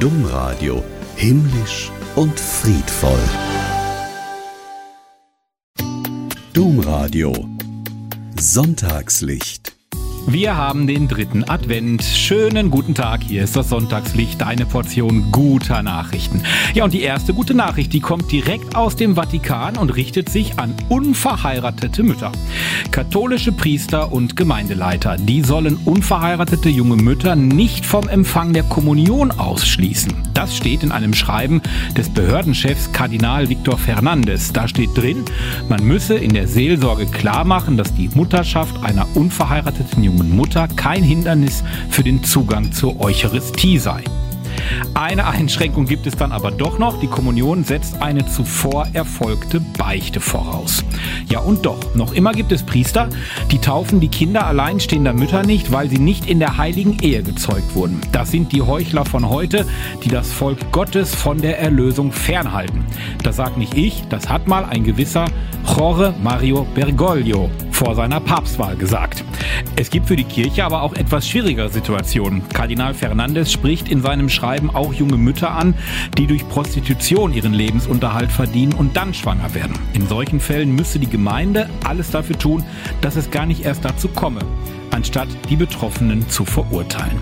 Domradio himmlisch und friedvoll. Domradio Sonntagslicht wir haben den dritten Advent. Schönen guten Tag, hier ist das Sonntagslicht, eine Portion guter Nachrichten. Ja, und die erste gute Nachricht, die kommt direkt aus dem Vatikan und richtet sich an unverheiratete Mütter. Katholische Priester und Gemeindeleiter, die sollen unverheiratete junge Mütter nicht vom Empfang der Kommunion ausschließen. Das steht in einem Schreiben des Behördenchefs Kardinal Victor Fernandes. Da steht drin, man müsse in der Seelsorge klar machen, dass die Mutterschaft einer unverheirateten jungen Mutter kein Hindernis für den Zugang zur Eucharistie sei. Eine Einschränkung gibt es dann aber doch noch. Die Kommunion setzt eine zuvor erfolgte Beichte voraus. Ja und doch, noch immer gibt es Priester, die taufen die Kinder alleinstehender Mütter nicht, weil sie nicht in der heiligen Ehe gezeugt wurden. Das sind die Heuchler von heute, die das Volk Gottes von der Erlösung fernhalten. Das sagt nicht ich, das hat mal ein gewisser Jorge Mario Bergoglio vor seiner Papstwahl gesagt. Es gibt für die Kirche aber auch etwas schwierigere Situationen. Kardinal Fernandes spricht in seinem Schreiben auch junge Mütter an, die durch Prostitution ihren Lebensunterhalt verdienen und dann schwanger werden. In solchen Fällen müsse die Gemeinde alles dafür tun, dass es gar nicht erst dazu komme, anstatt die Betroffenen zu verurteilen.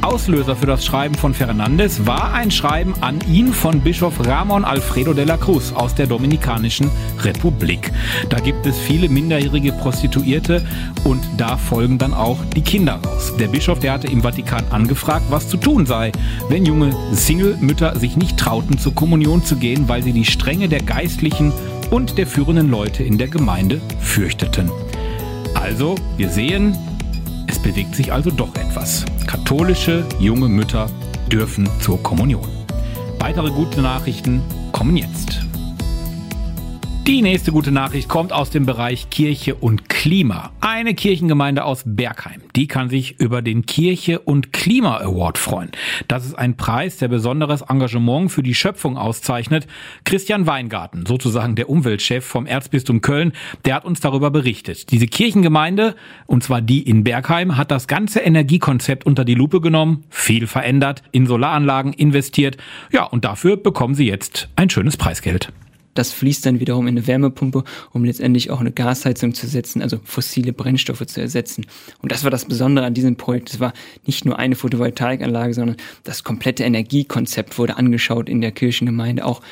Auslöser für das Schreiben von Fernandes war ein Schreiben an ihn von Bischof Ramon Alfredo de la Cruz aus der Dominikanischen Republik. Da gibt es viele minderjährige Prostituierte und da folgen dann auch die Kinder raus. Der Bischof, der hatte im Vatikan angefragt, was zu tun sei, wenn junge Single-Mütter sich nicht trauten, zur Kommunion zu gehen, weil sie die Strenge der Geistlichen und der führenden Leute in der Gemeinde fürchteten. Also, wir sehen, es bewegt sich also doch etwas. Katholische junge Mütter dürfen zur Kommunion. Weitere gute Nachrichten kommen jetzt. Die nächste gute Nachricht kommt aus dem Bereich Kirche und Klima. Eine Kirchengemeinde aus Bergheim, die kann sich über den Kirche und Klima Award freuen. Das ist ein Preis, der besonderes Engagement für die Schöpfung auszeichnet. Christian Weingarten, sozusagen der Umweltchef vom Erzbistum Köln, der hat uns darüber berichtet. Diese Kirchengemeinde, und zwar die in Bergheim, hat das ganze Energiekonzept unter die Lupe genommen, viel verändert, in Solaranlagen investiert. Ja, und dafür bekommen sie jetzt ein schönes Preisgeld. Das fließt dann wiederum in eine Wärmepumpe, um letztendlich auch eine Gasheizung zu setzen, also fossile Brennstoffe zu ersetzen. Und das war das Besondere an diesem Projekt. Es war nicht nur eine Photovoltaikanlage, sondern das komplette Energiekonzept wurde angeschaut in der Kirchengemeinde. Auch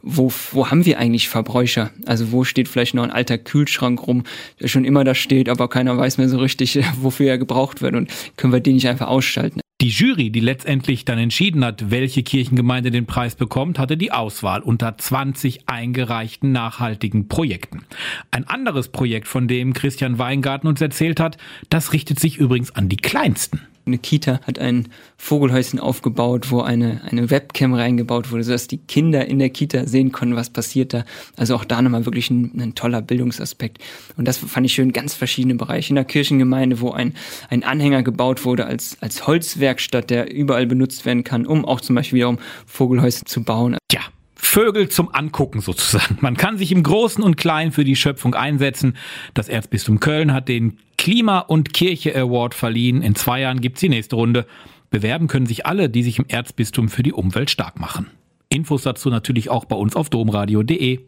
wo, wo haben wir eigentlich Verbräucher? Also wo steht vielleicht noch ein alter Kühlschrank rum, der schon immer da steht, aber keiner weiß mehr so richtig, wofür er gebraucht wird und können wir den nicht einfach ausschalten? Die Jury, die letztendlich dann entschieden hat, welche Kirchengemeinde den Preis bekommt, hatte die Auswahl unter 20 eingereichten nachhaltigen Projekten. Ein anderes Projekt, von dem Christian Weingarten uns erzählt hat, das richtet sich übrigens an die Kleinsten eine Kita hat ein Vogelhäuschen aufgebaut, wo eine, eine Webcam reingebaut wurde, sodass die Kinder in der Kita sehen konnten, was passiert da. Also auch da nochmal wirklich ein, ein toller Bildungsaspekt. Und das fand ich schön, ganz verschiedene Bereiche. In der Kirchengemeinde, wo ein, ein Anhänger gebaut wurde als, als Holzwerkstatt, der überall benutzt werden kann, um auch zum Beispiel wiederum Vogelhäuschen zu bauen. Ja, Vögel zum Angucken sozusagen. Man kann sich im Großen und Kleinen für die Schöpfung einsetzen. Das Erzbistum Köln hat den Klima- und Kirche Award verliehen. In zwei Jahren gibt's die nächste Runde. Bewerben können sich alle, die sich im Erzbistum für die Umwelt stark machen. Infos dazu natürlich auch bei uns auf domradio.de.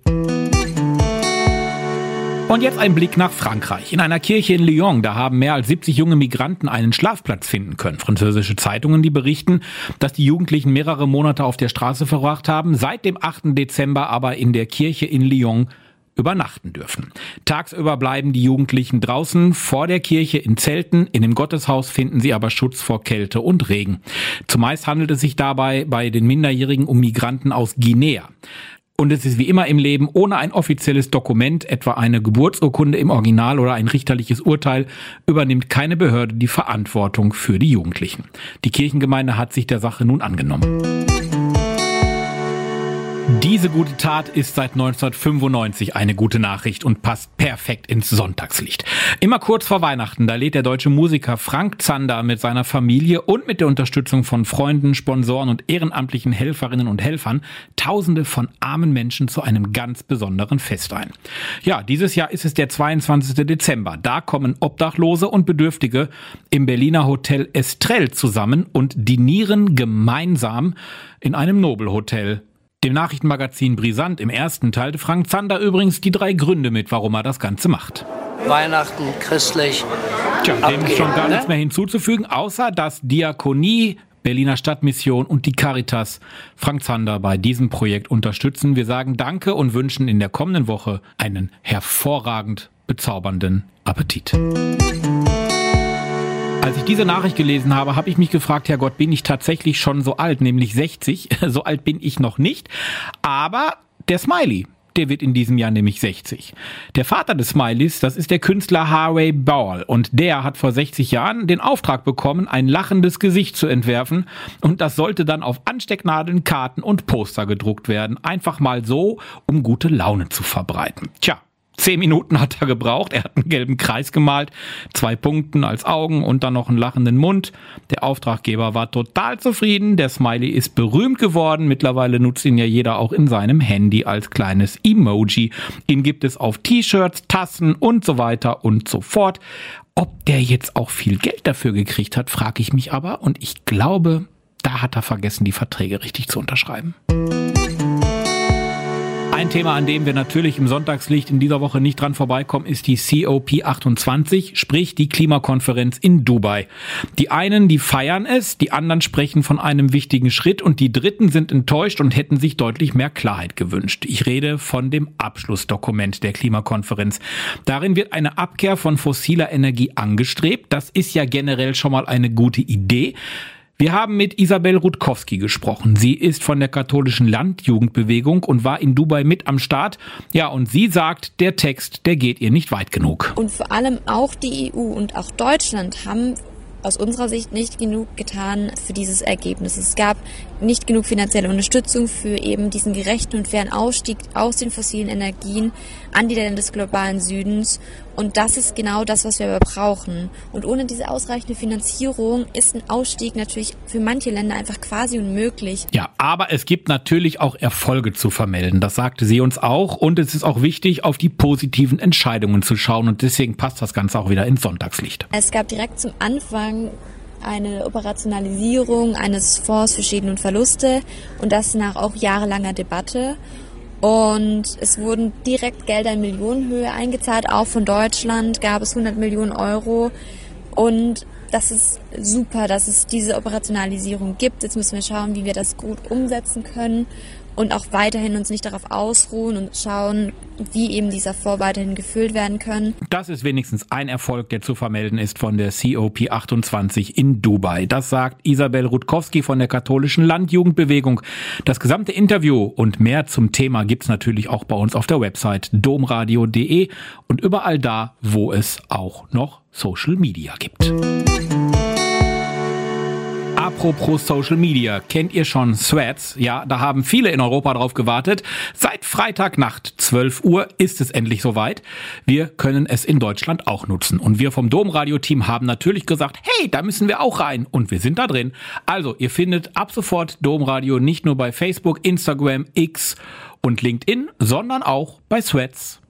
Und jetzt ein Blick nach Frankreich. In einer Kirche in Lyon, da haben mehr als 70 junge Migranten einen Schlafplatz finden können. Französische Zeitungen, die berichten, dass die Jugendlichen mehrere Monate auf der Straße verbracht haben, seit dem 8. Dezember aber in der Kirche in Lyon übernachten dürfen. Tagsüber bleiben die Jugendlichen draußen vor der Kirche in Zelten, in dem Gotteshaus finden sie aber Schutz vor Kälte und Regen. Zumeist handelt es sich dabei bei den Minderjährigen um Migranten aus Guinea. Und es ist wie immer im Leben, ohne ein offizielles Dokument, etwa eine Geburtsurkunde im Original oder ein richterliches Urteil, übernimmt keine Behörde die Verantwortung für die Jugendlichen. Die Kirchengemeinde hat sich der Sache nun angenommen. Diese gute Tat ist seit 1995 eine gute Nachricht und passt perfekt ins Sonntagslicht. Immer kurz vor Weihnachten, da lädt der deutsche Musiker Frank Zander mit seiner Familie und mit der Unterstützung von Freunden, Sponsoren und ehrenamtlichen Helferinnen und Helfern Tausende von armen Menschen zu einem ganz besonderen Fest ein. Ja, dieses Jahr ist es der 22. Dezember. Da kommen Obdachlose und Bedürftige im Berliner Hotel Estrell zusammen und dinieren gemeinsam in einem Nobelhotel dem Nachrichtenmagazin Brisant im ersten teilte Frank Zander übrigens die drei Gründe mit, warum er das Ganze macht. Weihnachten, christlich. Tja, dem ist schon gar ne? nichts mehr hinzuzufügen, außer dass Diakonie, Berliner Stadtmission und die Caritas Frank Zander bei diesem Projekt unterstützen. Wir sagen Danke und wünschen in der kommenden Woche einen hervorragend bezaubernden Appetit. Ich diese Nachricht gelesen habe, habe ich mich gefragt, Herr Gott, bin ich tatsächlich schon so alt, nämlich 60? So alt bin ich noch nicht. Aber der Smiley, der wird in diesem Jahr nämlich 60. Der Vater des Smileys, das ist der Künstler Harvey Ball und der hat vor 60 Jahren den Auftrag bekommen, ein lachendes Gesicht zu entwerfen und das sollte dann auf Anstecknadeln, Karten und Poster gedruckt werden. Einfach mal so, um gute Laune zu verbreiten. Tja, Zehn Minuten hat er gebraucht. Er hat einen gelben Kreis gemalt, zwei Punkten als Augen und dann noch einen lachenden Mund. Der Auftraggeber war total zufrieden. Der Smiley ist berühmt geworden. Mittlerweile nutzt ihn ja jeder auch in seinem Handy als kleines Emoji. Ihn gibt es auf T-Shirts, Tassen und so weiter und so fort. Ob der jetzt auch viel Geld dafür gekriegt hat, frage ich mich aber. Und ich glaube, da hat er vergessen, die Verträge richtig zu unterschreiben. Ein Thema, an dem wir natürlich im Sonntagslicht in dieser Woche nicht dran vorbeikommen, ist die COP28, sprich die Klimakonferenz in Dubai. Die einen, die feiern es, die anderen sprechen von einem wichtigen Schritt und die Dritten sind enttäuscht und hätten sich deutlich mehr Klarheit gewünscht. Ich rede von dem Abschlussdokument der Klimakonferenz. Darin wird eine Abkehr von fossiler Energie angestrebt. Das ist ja generell schon mal eine gute Idee. Wir haben mit Isabel Rutkowski gesprochen. Sie ist von der katholischen Landjugendbewegung und war in Dubai mit am Start. Ja, und sie sagt, der Text, der geht ihr nicht weit genug. Und vor allem auch die EU und auch Deutschland haben aus unserer Sicht nicht genug getan für dieses Ergebnis. Es gab nicht genug finanzielle Unterstützung für eben diesen gerechten und fairen Ausstieg aus den fossilen Energien an die Länder des globalen Südens. Und das ist genau das, was wir aber brauchen. Und ohne diese ausreichende Finanzierung ist ein Ausstieg natürlich für manche Länder einfach quasi unmöglich. Ja, aber es gibt natürlich auch Erfolge zu vermelden. Das sagte sie uns auch. Und es ist auch wichtig, auf die positiven Entscheidungen zu schauen. Und deswegen passt das Ganze auch wieder ins Sonntagslicht. Es gab direkt zum Anfang eine Operationalisierung eines Fonds für Schäden und Verluste und das nach auch jahrelanger Debatte. Und es wurden direkt Gelder in Millionenhöhe eingezahlt, auch von Deutschland gab es 100 Millionen Euro. Und das ist super, dass es diese Operationalisierung gibt. Jetzt müssen wir schauen, wie wir das gut umsetzen können und auch weiterhin uns nicht darauf ausruhen und schauen, wie eben dieser Fonds weiterhin gefüllt werden können. Das ist wenigstens ein Erfolg, der zu vermelden ist von der COP28 in Dubai. Das sagt Isabel Rutkowski von der katholischen Landjugendbewegung. Das gesamte Interview und mehr zum Thema gibt's natürlich auch bei uns auf der Website domradio.de und überall da, wo es auch noch Social Media gibt. Apropos Social Media, kennt ihr schon Threads? Ja, da haben viele in Europa drauf gewartet. Seit Freitagnacht 12 Uhr ist es endlich soweit. Wir können es in Deutschland auch nutzen. Und wir vom Domradio-Team haben natürlich gesagt, hey, da müssen wir auch rein. Und wir sind da drin. Also, ihr findet ab sofort Domradio nicht nur bei Facebook, Instagram, X und LinkedIn, sondern auch bei Threads.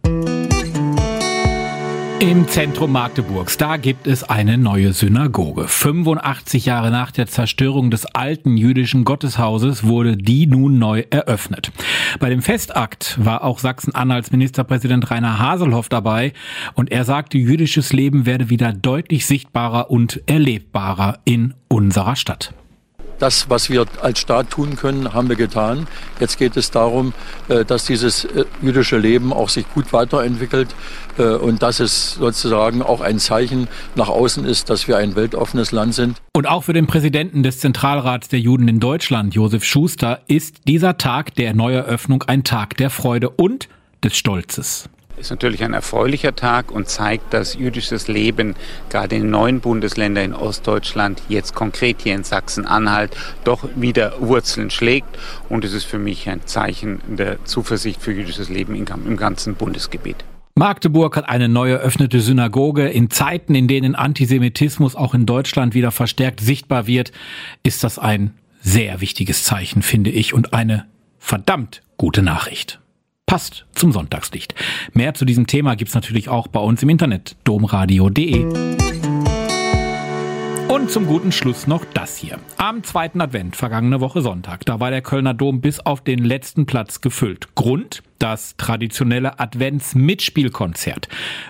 Im Zentrum Magdeburgs, da gibt es eine neue Synagoge. 85 Jahre nach der Zerstörung des alten jüdischen Gotteshauses wurde die nun neu eröffnet. Bei dem Festakt war auch Sachsen-Anhalts Ministerpräsident Rainer Haselhoff dabei und er sagte, jüdisches Leben werde wieder deutlich sichtbarer und erlebbarer in unserer Stadt das, was wir als Staat tun können, haben wir getan. Jetzt geht es darum, äh, dass dieses äh, jüdische Leben auch sich gut weiterentwickelt äh, und dass es sozusagen auch ein Zeichen nach außen ist, dass wir ein weltoffenes Land sind. Und auch für den Präsidenten des Zentralrats der Juden in Deutschland, Josef Schuster, ist dieser Tag der Neueröffnung ein Tag der Freude und des Stolzes. Ist natürlich ein erfreulicher Tag und zeigt, dass jüdisches Leben gerade in neuen Bundesländern in Ostdeutschland, jetzt konkret hier in Sachsen-Anhalt, doch wieder Wurzeln schlägt. Und es ist für mich ein Zeichen der Zuversicht für jüdisches Leben im ganzen Bundesgebiet. Magdeburg hat eine neu eröffnete Synagoge. In Zeiten, in denen Antisemitismus auch in Deutschland wieder verstärkt sichtbar wird, ist das ein sehr wichtiges Zeichen, finde ich, und eine verdammt gute Nachricht. Passt zum Sonntagslicht. Mehr zu diesem Thema gibt's natürlich auch bei uns im Internet domradio.de. Und zum guten Schluss noch das hier. Am zweiten Advent, vergangene Woche Sonntag, da war der Kölner Dom bis auf den letzten Platz gefüllt. Grund? Das traditionelle Advents-Mitspielkonzert.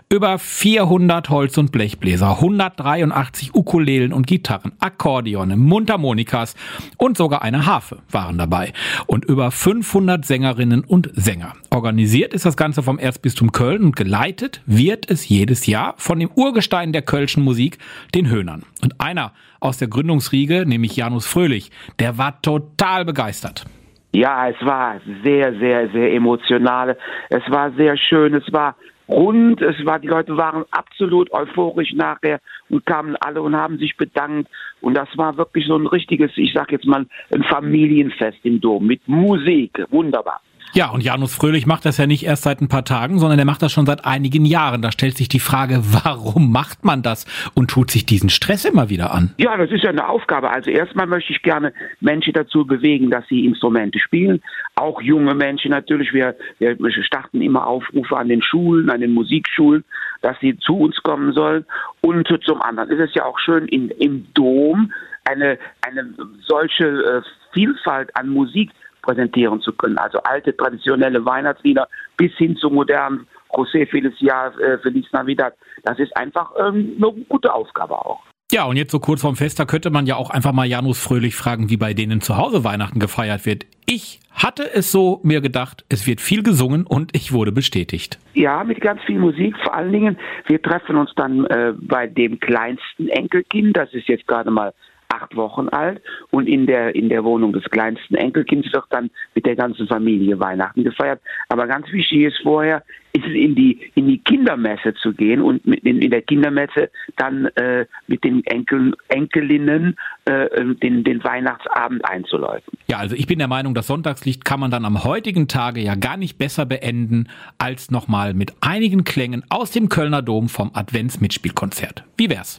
Über 400 Holz- und Blechbläser, 183 Ukulelen und Gitarren, Akkordeone, Mundharmonikas und sogar eine Harfe waren dabei. Und über 500 Sängerinnen und Sänger. Organisiert ist das Ganze vom Erzbistum Köln und geleitet wird es jedes Jahr von dem Urgestein der Kölschen Musik, den Höhnern. Und einer aus der Gründungsriege, nämlich Janus Fröhlich, der war total begeistert. Ja, es war sehr, sehr, sehr emotional. Es war sehr schön. Es war rund. Es war, die Leute waren absolut euphorisch nachher und kamen alle und haben sich bedankt. Und das war wirklich so ein richtiges, ich sag jetzt mal, ein Familienfest im Dom mit Musik. Wunderbar. Ja, und Janus Fröhlich macht das ja nicht erst seit ein paar Tagen, sondern er macht das schon seit einigen Jahren. Da stellt sich die Frage, warum macht man das und tut sich diesen Stress immer wieder an? Ja, das ist ja eine Aufgabe. Also erstmal möchte ich gerne Menschen dazu bewegen, dass sie Instrumente spielen. Auch junge Menschen natürlich. Wir, wir starten immer Aufrufe an den Schulen, an den Musikschulen, dass sie zu uns kommen sollen. Und zum anderen ist es ja auch schön in, im Dom eine, eine solche äh, Vielfalt an Musik präsentieren zu können. Also alte traditionelle Weihnachtslieder bis hin zu modernen José Felicia, äh, Feliz Navidad. Das ist einfach ähm, eine gute Aufgabe auch. Ja, und jetzt so kurz vorm Fest, da könnte man ja auch einfach mal Janus Fröhlich fragen, wie bei denen zu Hause Weihnachten gefeiert wird. Ich hatte es so mir gedacht, es wird viel gesungen und ich wurde bestätigt. Ja, mit ganz viel Musik. Vor allen Dingen, wir treffen uns dann äh, bei dem kleinsten Enkelkind, das ist jetzt gerade mal acht Wochen alt und in der, in der Wohnung des kleinsten Enkelkinds wird dann mit der ganzen Familie Weihnachten gefeiert. Aber ganz wichtig ist vorher, ist es in die, in die Kindermesse zu gehen und mit, in, in der Kindermesse dann äh, mit den Enkel, Enkelinnen äh, den, den Weihnachtsabend einzuläuten. Ja, also ich bin der Meinung, das Sonntagslicht kann man dann am heutigen Tage ja gar nicht besser beenden, als nochmal mit einigen Klängen aus dem Kölner Dom vom Adventsmitspielkonzert. Wie wär's?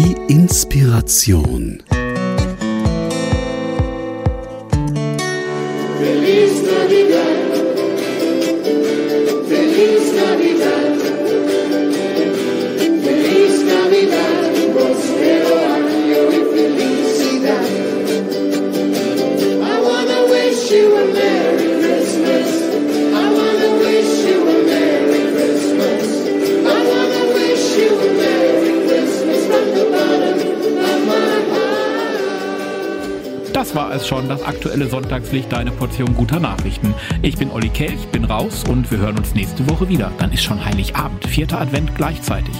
Die Inspiration. Feliz Das war es schon, das aktuelle Sonntagslicht, deine Portion guter Nachrichten. Ich bin Olli Kelch, bin raus und wir hören uns nächste Woche wieder. Dann ist schon Heiligabend, vierter Advent gleichzeitig.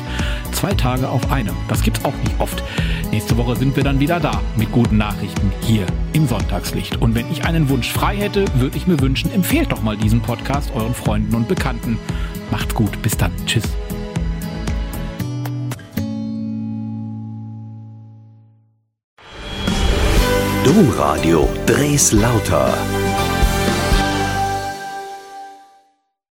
Zwei Tage auf einem, das gibt's auch nicht oft. Nächste Woche sind wir dann wieder da mit guten Nachrichten hier im Sonntagslicht. Und wenn ich einen Wunsch frei hätte, würde ich mir wünschen, empfehlt doch mal diesen Podcast euren Freunden und Bekannten. Macht's gut, bis dann. Tschüss. Domradio Dres Lauter.